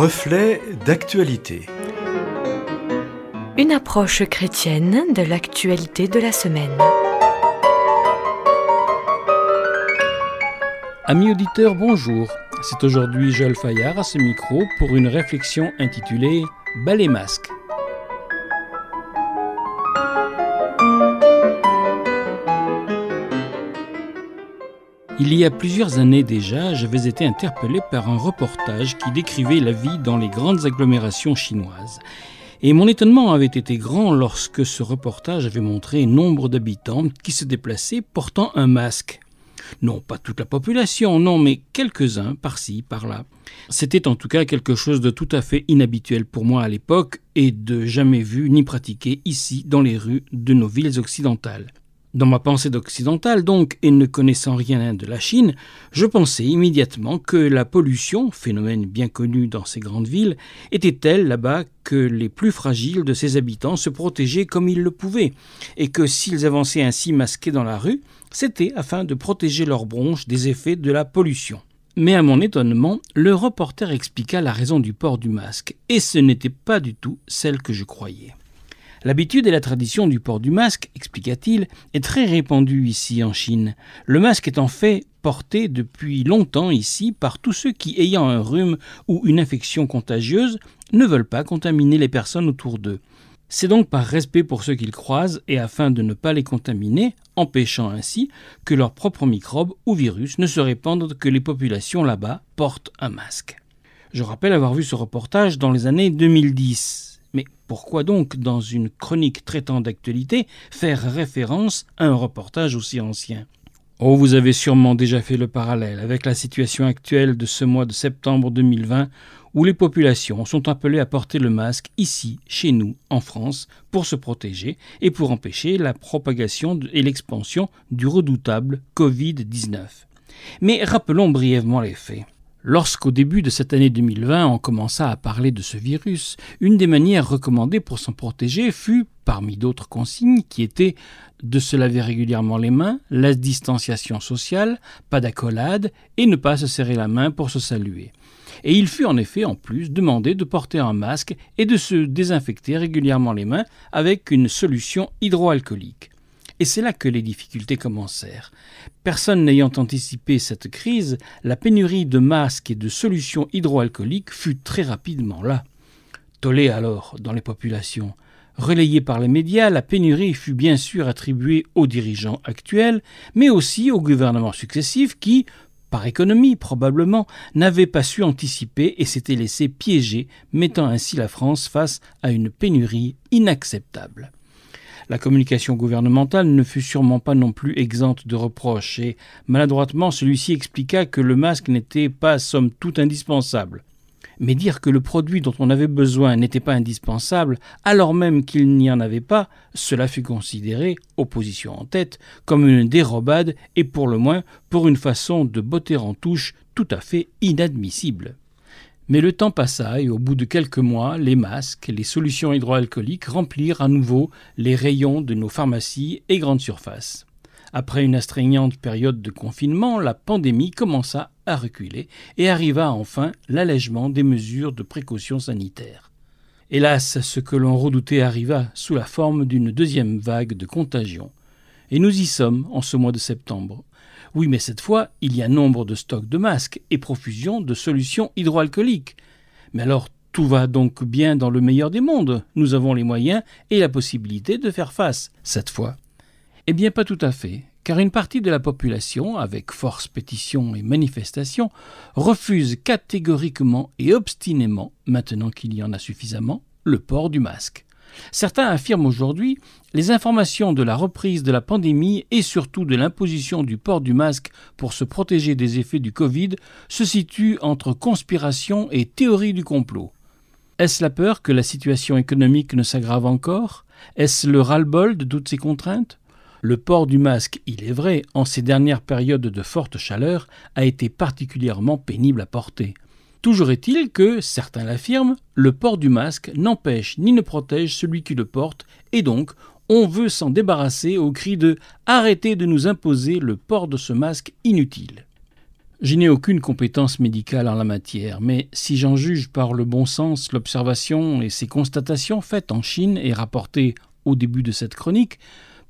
Reflet d'actualité. Une approche chrétienne de l'actualité de la semaine. Amis auditeurs, bonjour. C'est aujourd'hui Joël Fayard à ce micro pour une réflexion intitulée Ballet masque. Il y a plusieurs années déjà, j'avais été interpellé par un reportage qui décrivait la vie dans les grandes agglomérations chinoises. Et mon étonnement avait été grand lorsque ce reportage avait montré nombre d'habitants qui se déplaçaient portant un masque. Non, pas toute la population, non, mais quelques-uns par-ci, par-là. C'était en tout cas quelque chose de tout à fait inhabituel pour moi à l'époque et de jamais vu ni pratiqué ici dans les rues de nos villes occidentales. Dans ma pensée d'occidental donc, et ne connaissant rien de la Chine, je pensais immédiatement que la pollution, phénomène bien connu dans ces grandes villes, était telle là-bas que les plus fragiles de ses habitants se protégeaient comme ils le pouvaient, et que s'ils avançaient ainsi masqués dans la rue, c'était afin de protéger leurs bronches des effets de la pollution. Mais à mon étonnement, le reporter expliqua la raison du port du masque, et ce n'était pas du tout celle que je croyais. L'habitude et la tradition du port du masque, expliqua-t-il, est très répandue ici en Chine. Le masque est en fait porté depuis longtemps ici par tous ceux qui, ayant un rhume ou une infection contagieuse, ne veulent pas contaminer les personnes autour d'eux. C'est donc par respect pour ceux qu'ils croisent et afin de ne pas les contaminer, empêchant ainsi que leurs propres microbes ou virus ne se répandent que les populations là-bas portent un masque. Je rappelle avoir vu ce reportage dans les années 2010. Pourquoi donc, dans une chronique traitant d'actualité, faire référence à un reportage aussi ancien? Oh, vous avez sûrement déjà fait le parallèle avec la situation actuelle de ce mois de septembre 2020 où les populations sont appelées à porter le masque ici, chez nous, en France, pour se protéger et pour empêcher la propagation et l'expansion du redoutable Covid-19. Mais rappelons brièvement les faits. Lorsqu'au début de cette année 2020 on commença à parler de ce virus, une des manières recommandées pour s'en protéger fut, parmi d'autres consignes, qui étaient de se laver régulièrement les mains, la distanciation sociale, pas d'accolade et ne pas se serrer la main pour se saluer. Et il fut en effet en plus demandé de porter un masque et de se désinfecter régulièrement les mains avec une solution hydroalcoolique. Et c'est là que les difficultés commencèrent. Personne n'ayant anticipé cette crise, la pénurie de masques et de solutions hydroalcooliques fut très rapidement là. Tollé alors dans les populations. Relayée par les médias, la pénurie fut bien sûr attribuée aux dirigeants actuels, mais aussi aux gouvernements successifs qui, par économie probablement, n'avaient pas su anticiper et s'étaient laissés piéger, mettant ainsi la France face à une pénurie inacceptable. La communication gouvernementale ne fut sûrement pas non plus exempte de reproches, et maladroitement celui-ci expliqua que le masque n'était pas somme toute indispensable. Mais dire que le produit dont on avait besoin n'était pas indispensable, alors même qu'il n'y en avait pas, cela fut considéré, opposition en tête, comme une dérobade et pour le moins pour une façon de botter en touche tout à fait inadmissible. Mais le temps passa et au bout de quelques mois, les masques, les solutions hydroalcooliques remplirent à nouveau les rayons de nos pharmacies et grandes surfaces. Après une astreignante période de confinement, la pandémie commença à reculer et arriva enfin l'allègement des mesures de précaution sanitaire. Hélas, ce que l'on redoutait arriva sous la forme d'une deuxième vague de contagion. Et nous y sommes en ce mois de septembre, oui, mais cette fois, il y a nombre de stocks de masques et profusion de solutions hydroalcooliques. Mais alors, tout va donc bien dans le meilleur des mondes. Nous avons les moyens et la possibilité de faire face, cette fois. Eh bien, pas tout à fait, car une partie de la population, avec force pétition et manifestation, refuse catégoriquement et obstinément, maintenant qu'il y en a suffisamment, le port du masque. Certains affirment aujourd'hui les informations de la reprise de la pandémie et surtout de l'imposition du port du masque pour se protéger des effets du Covid se situent entre conspiration et théorie du complot. Est-ce la peur que la situation économique ne s'aggrave encore? Est-ce le ras-le-bol de toutes ces contraintes? Le port du masque, il est vrai, en ces dernières périodes de forte chaleur, a été particulièrement pénible à porter. Toujours est-il que, certains l'affirment, le port du masque n'empêche ni ne protège celui qui le porte, et donc on veut s'en débarrasser au cri de Arrêtez de nous imposer le port de ce masque inutile. Je n'ai aucune compétence médicale en la matière, mais si j'en juge par le bon sens, l'observation et ces constatations faites en Chine et rapportées au début de cette chronique,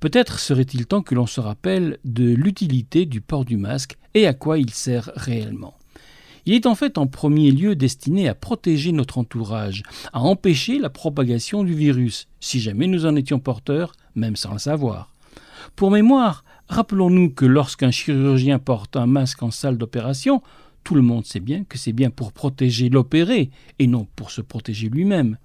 peut-être serait-il temps que l'on se rappelle de l'utilité du port du masque et à quoi il sert réellement. Il est en fait en premier lieu destiné à protéger notre entourage, à empêcher la propagation du virus, si jamais nous en étions porteurs, même sans le savoir. Pour mémoire, rappelons-nous que lorsqu'un chirurgien porte un masque en salle d'opération, tout le monde sait bien que c'est bien pour protéger l'opéré et non pour se protéger lui-même.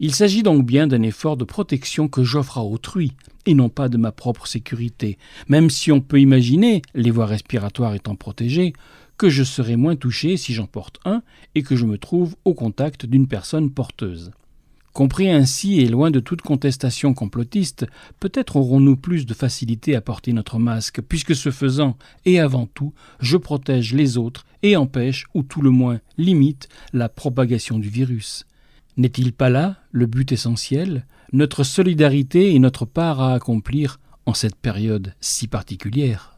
Il s'agit donc bien d'un effort de protection que j'offre à autrui, et non pas de ma propre sécurité, même si on peut imaginer, les voies respiratoires étant protégées, que je serai moins touché si j'en porte un et que je me trouve au contact d'une personne porteuse. Compris ainsi et loin de toute contestation complotiste, peut-être aurons-nous plus de facilité à porter notre masque, puisque ce faisant, et avant tout, je protège les autres et empêche, ou tout le moins limite, la propagation du virus. N'est-il pas là le but essentiel, notre solidarité et notre part à accomplir en cette période si particulière?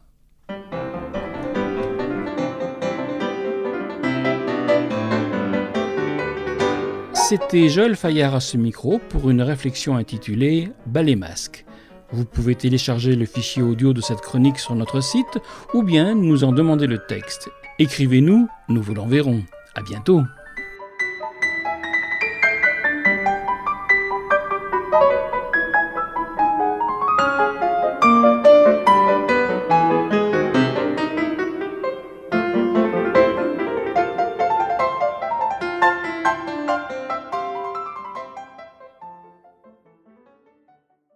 C'était Joël Fayard à ce micro pour une réflexion intitulée Ballet masque. Vous pouvez télécharger le fichier audio de cette chronique sur notre site ou bien nous en demander le texte. Écrivez-nous, nous vous l'enverrons. À bientôt.